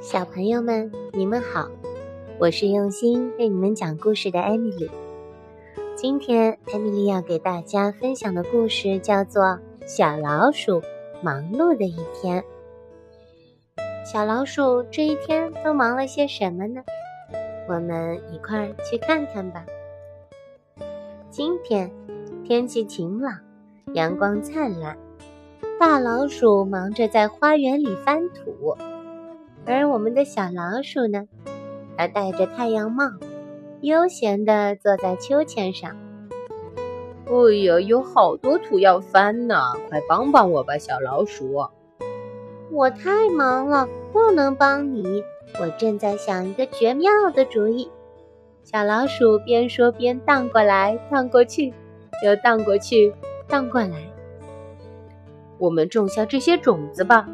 小朋友们，你们好，我是用心为你们讲故事的艾米丽。今天，艾米丽要给大家分享的故事叫做《小老鼠忙碌的一天》。小老鼠这一天都忙了些什么呢？我们一块儿去看看吧。今天天气晴朗，阳光灿烂，大老鼠忙着在花园里翻土。而我们的小老鼠呢？它戴着太阳帽，悠闲地坐在秋千上。哎呀，有好多土要翻呢！快帮帮我吧，小老鼠！我太忙了，不能帮你。我正在想一个绝妙的主意。小老鼠边说边荡过来荡过去，又荡过去荡过来。我们种下这些种子吧。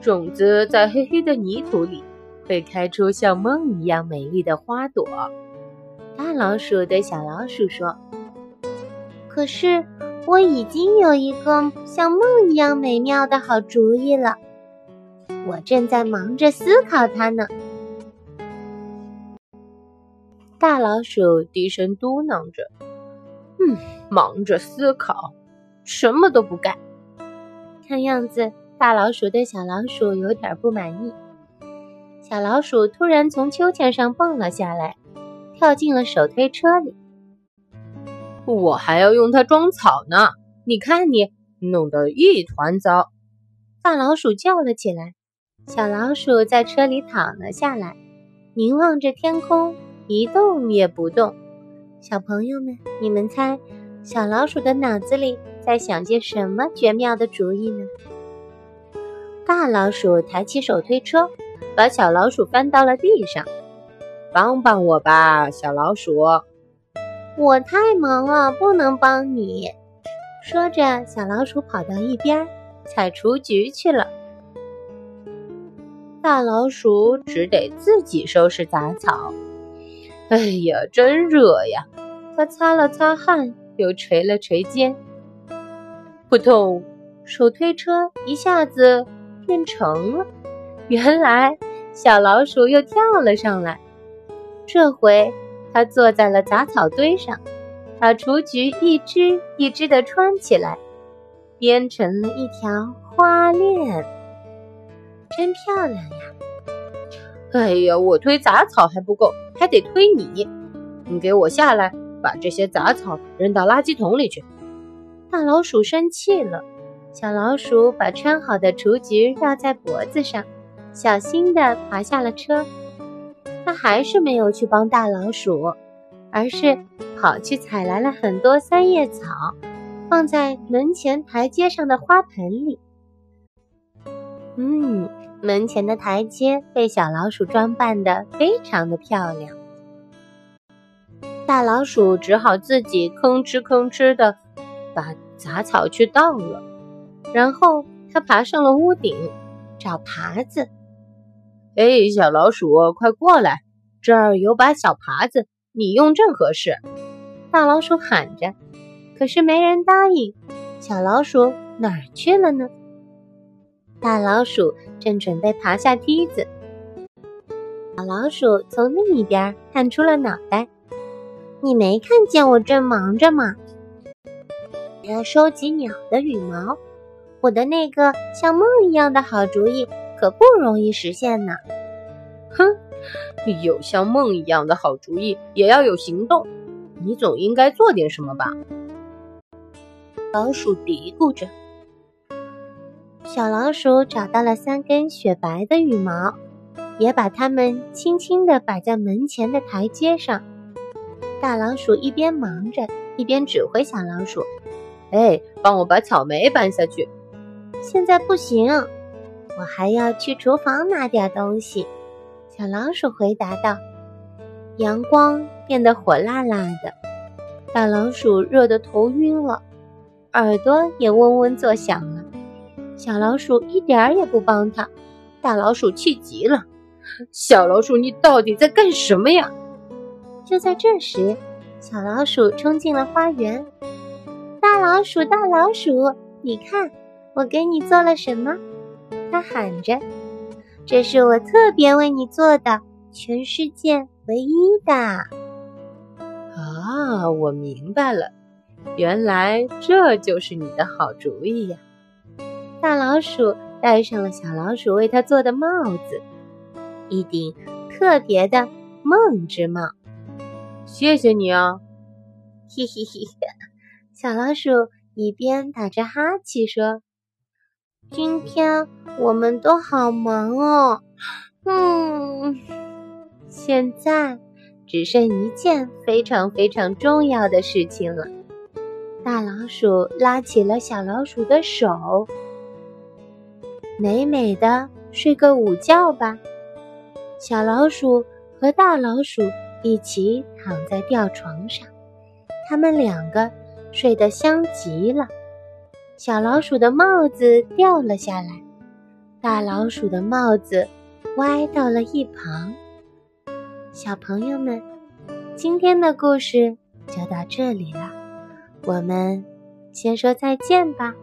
种子在黑黑的泥土里，会开出像梦一样美丽的花朵。大老鼠对小老鼠说：“可是我已经有一个像梦一样美妙的好主意了，我正在忙着思考它呢。”大老鼠低声嘟囔着：“忙着思考，什么都不干。看样子。”大老鼠对小老鼠有点不满意。小老鼠突然从秋千上蹦了下来，跳进了手推车里。我还要用它装草呢，你看你弄得一团糟！大老鼠叫了起来。小老鼠在车里躺了下来，凝望着天空，一动也不动。小朋友们，你们猜，小老鼠的脑子里在想些什么绝妙的主意呢？大老鼠抬起手推车，把小老鼠翻到了地上。帮帮我吧，小老鼠！我太忙了，不能帮你。说着，小老鼠跑到一边采雏菊去了。大老鼠只得自己收拾杂草。哎呀，真热呀！他擦了擦汗，又捶了捶肩。扑通！手推车一下子。变成了，原来小老鼠又跳了上来。这回它坐在了杂草堆上，把雏菊一只一只的穿起来，编成了一条花链，真漂亮呀！哎呀，我推杂草还不够，还得推你。你给我下来，把这些杂草扔到垃圾桶里去。大老鼠生气了。小老鼠把穿好的雏菊绕在脖子上，小心地爬下了车。它还是没有去帮大老鼠，而是跑去采来了很多三叶草，放在门前台阶上的花盆里。嗯，门前的台阶被小老鼠装扮得非常的漂亮。大老鼠只好自己吭哧吭哧地把杂草去倒了。然后他爬上了屋顶，找耙子。哎，小老鼠，快过来，这儿有把小耙子，你用正合适。大老鼠喊着，可是没人答应。小老鼠哪儿去了呢？大老鼠正准备爬下梯子，小老鼠从另一边探出了脑袋。你没看见我正忙着吗？我要收集鸟的羽毛。我的那个像梦一样的好主意可不容易实现呢。哼，有像梦一样的好主意，也要有行动。你总应该做点什么吧？老鼠嘀咕着。小老鼠找到了三根雪白的羽毛，也把它们轻轻地摆在门前的台阶上。大老鼠一边忙着，一边指挥小老鼠：“哎，帮我把草莓搬下去。”现在不行，我还要去厨房拿点东西。小老鼠回答道。阳光变得火辣辣的，大老鼠热得头晕了，耳朵也嗡嗡作响了。小老鼠一点儿也不帮他，大老鼠气极了。小老鼠，你到底在干什么呀？就在这时，小老鼠冲进了花园。大老鼠，大老鼠，你看我给你做了什么？”他喊着：“这是我特别为你做的，全世界唯一的。”啊，我明白了，原来这就是你的好主意呀！大老鼠戴上了小老鼠为他做的帽子，一顶特别的梦之帽。谢谢你啊！嘿嘿嘿，小老鼠一边打着哈欠说：“今天我们都好忙哦。”嗯，现在只剩一件非常非常重要的事情了。大老鼠拉起了小老鼠的手，美美的睡个午觉吧。小老鼠和大老鼠。一起躺在吊床上，他们两个睡得香极了。小老鼠的帽子掉了下来，大老鼠的帽子歪到了一旁。小朋友们，今天的故事就到这里了，我们先说再见吧。